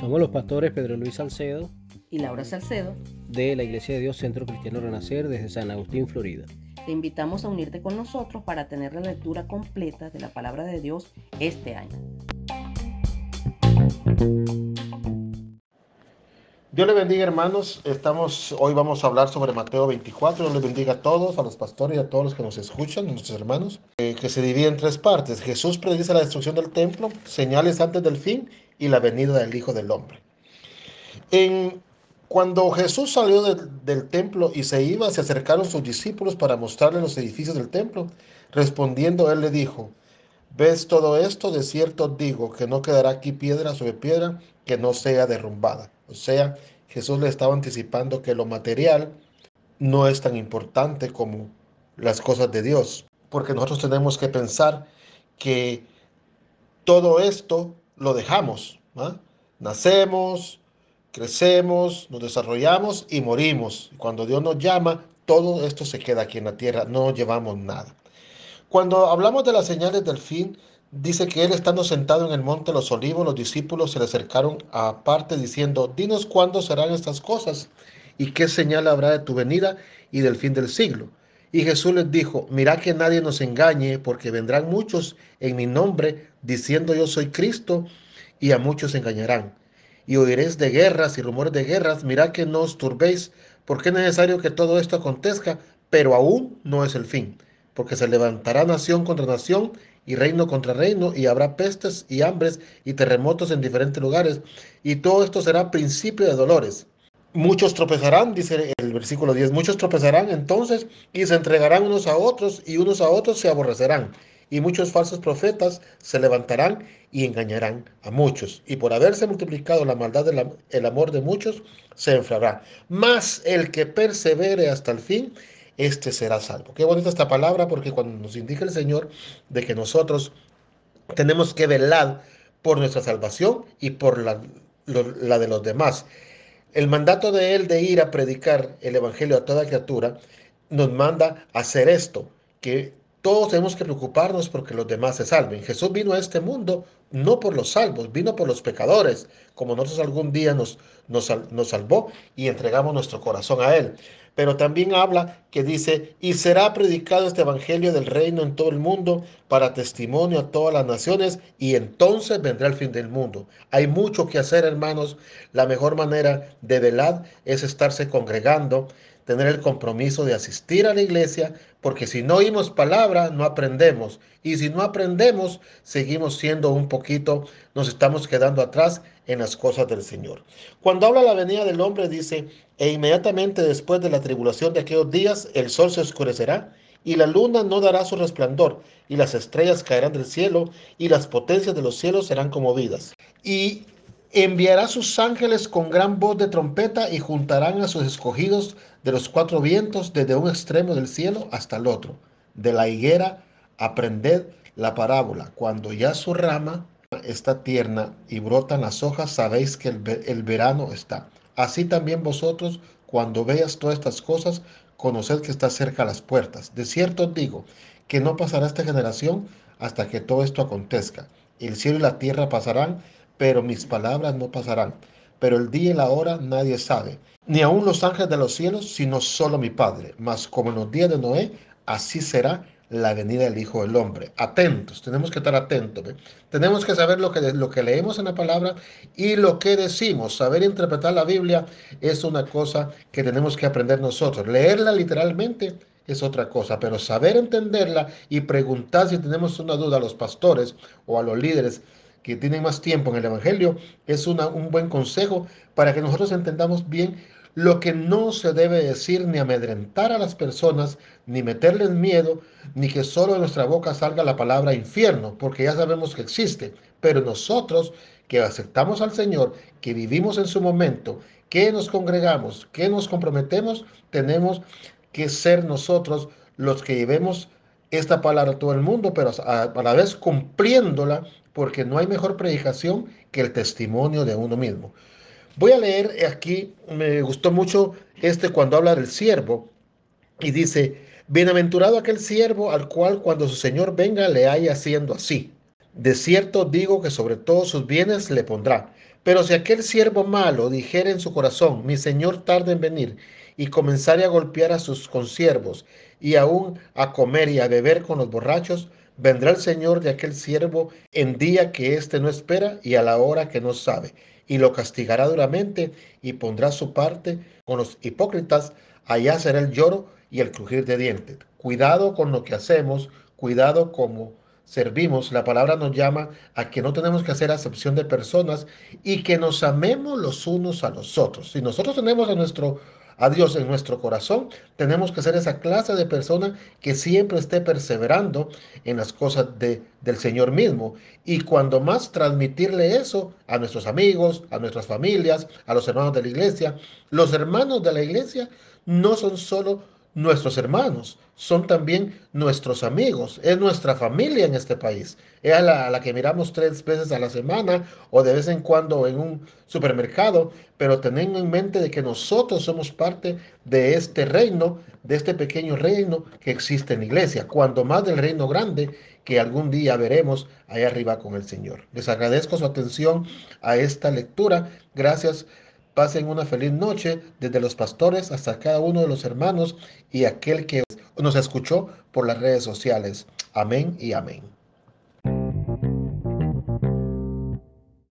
Somos los pastores Pedro Luis Salcedo y Laura Salcedo de la Iglesia de Dios Centro Cristiano Renacer desde San Agustín, Florida. Te invitamos a unirte con nosotros para tener la lectura completa de la palabra de Dios este año. Dios le bendiga hermanos, estamos hoy vamos a hablar sobre Mateo 24, Dios le bendiga a todos, a los pastores y a todos los que nos escuchan, nuestros hermanos, eh, que se divide en tres partes. Jesús predice la destrucción del templo, señales antes del fin y la venida del Hijo del Hombre. En, cuando Jesús salió del templo y se iba, se acercaron sus discípulos para mostrarle los edificios del templo. Respondiendo, él le dijo, ¿ves todo esto? De cierto digo que no quedará aquí piedra sobre piedra que no sea derrumbada. O sea, Jesús le estaba anticipando que lo material no es tan importante como las cosas de Dios. Porque nosotros tenemos que pensar que todo esto lo dejamos. Nacemos, crecemos, nos desarrollamos y morimos. Cuando Dios nos llama, todo esto se queda aquí en la tierra, no llevamos nada. Cuando hablamos de las señales del fin, dice que él estando sentado en el monte de los olivos, los discípulos se le acercaron aparte diciendo, dinos cuándo serán estas cosas y qué señal habrá de tu venida y del fin del siglo. Y Jesús les dijo, mira que nadie nos engañe, porque vendrán muchos en mi nombre, diciendo yo soy Cristo, y a muchos engañarán. Y oiréis de guerras y rumores de guerras, mirad que no os turbéis, porque es necesario que todo esto acontezca, pero aún no es el fin, porque se levantará nación contra nación y reino contra reino, y habrá pestes y hambres y terremotos en diferentes lugares, y todo esto será principio de dolores. Muchos tropezarán, dice el versículo 10, muchos tropezarán entonces y se entregarán unos a otros y unos a otros se aborrecerán. Y muchos falsos profetas se levantarán y engañarán a muchos. Y por haberse multiplicado la maldad del amor de muchos, se enfriará. Mas el que persevere hasta el fin, este será salvo. Qué bonita esta palabra porque cuando nos indica el Señor de que nosotros tenemos que velar por nuestra salvación y por la, la de los demás. El mandato de Él de ir a predicar el Evangelio a toda criatura nos manda a hacer esto, que todos tenemos que preocuparnos porque los demás se salven. Jesús vino a este mundo no por los salvos, vino por los pecadores, como nosotros algún día nos, nos, nos salvó y entregamos nuestro corazón a Él pero también habla que dice, y será predicado este Evangelio del reino en todo el mundo para testimonio a todas las naciones, y entonces vendrá el fin del mundo. Hay mucho que hacer, hermanos. La mejor manera de velar es estarse congregando, tener el compromiso de asistir a la iglesia, porque si no oímos palabra, no aprendemos. Y si no aprendemos, seguimos siendo un poquito, nos estamos quedando atrás en las cosas del Señor. Cuando habla la venida del hombre, dice, e inmediatamente después de la tribulación de aquellos días, el sol se oscurecerá y la luna no dará su resplandor, y las estrellas caerán del cielo, y las potencias de los cielos serán conmovidas. Y enviará sus ángeles con gran voz de trompeta y juntarán a sus escogidos de los cuatro vientos desde un extremo del cielo hasta el otro. De la higuera aprended la parábola. Cuando ya su rama está tierna y brotan las hojas, sabéis que el, verano está. Así también vosotros, cuando veas todas estas cosas, conoced que está cerca las puertas. De cierto os digo que no pasará esta generación hasta que todo esto acontezca. El cielo y la tierra pasarán, pero mis palabras no pasarán. Pero el día y la hora nadie sabe, ni aun los ángeles de los cielos, sino solo mi Padre. Mas como en los días de Noé, así será la venida del Hijo del Hombre. Atentos, tenemos que estar atentos. Tenemos que saber lo que, lo que leemos en la palabra y lo que decimos. Saber interpretar la Biblia es una cosa que tenemos que aprender nosotros. Leerla literalmente es otra cosa, pero saber entenderla y preguntar si tenemos una duda a los pastores o a los líderes que tienen más tiempo en el Evangelio, es una, un buen consejo para que nosotros entendamos bien lo que no se debe decir ni amedrentar a las personas, ni meterles miedo, ni que solo de nuestra boca salga la palabra infierno, porque ya sabemos que existe. Pero nosotros que aceptamos al Señor, que vivimos en su momento, que nos congregamos, que nos comprometemos, tenemos que ser nosotros los que llevemos esta palabra a todo el mundo, pero a, la vez cumpliéndola, porque no hay mejor predicación que el testimonio de uno mismo. Voy a leer aquí, me gustó mucho este cuando habla del siervo y dice, bienaventurado aquel siervo al cual cuando su Señor venga le haya haciendo así. De cierto digo que sobre todos sus bienes le pondrá. Pero si aquel siervo malo dijere en su corazón, mi señor tarda en venir, y comenzare a golpear a sus consiervos, y aún a comer y a beber con los borrachos, vendrá el señor de aquel siervo en día que éste no espera y a la hora que no sabe, y lo castigará duramente y pondrá su parte con los hipócritas, allá será el lloro y el crujir de dientes. Cuidado con lo que hacemos, cuidado como servimos, la palabra nos llama a que no tenemos que hacer acepción de personas y que nos amemos los unos a los otros. Si nosotros tenemos a nuestro a Dios en nuestro corazón, tenemos que ser esa clase de persona que siempre esté perseverando en las cosas de, del Señor mismo. Y cuando más transmitirle eso a nuestros amigos, a nuestras familias, a los hermanos de la iglesia, los hermanos de la iglesia no son solo nuestros hermanos, son también nuestros amigos, es nuestra familia en este país. Es a la, que miramos tres veces a la semana o de vez en cuando en un supermercado, pero teniendo en mente de que nosotros somos parte de este reino, de este pequeño reino que existe en la iglesia, cuando más del reino grande que algún día veremos allá arriba con el Señor. Les agradezco su atención a esta lectura. Gracias Pasen una feliz noche desde los pastores hasta cada uno de los hermanos y aquel que nos escuchó por las redes sociales. Amén y amén.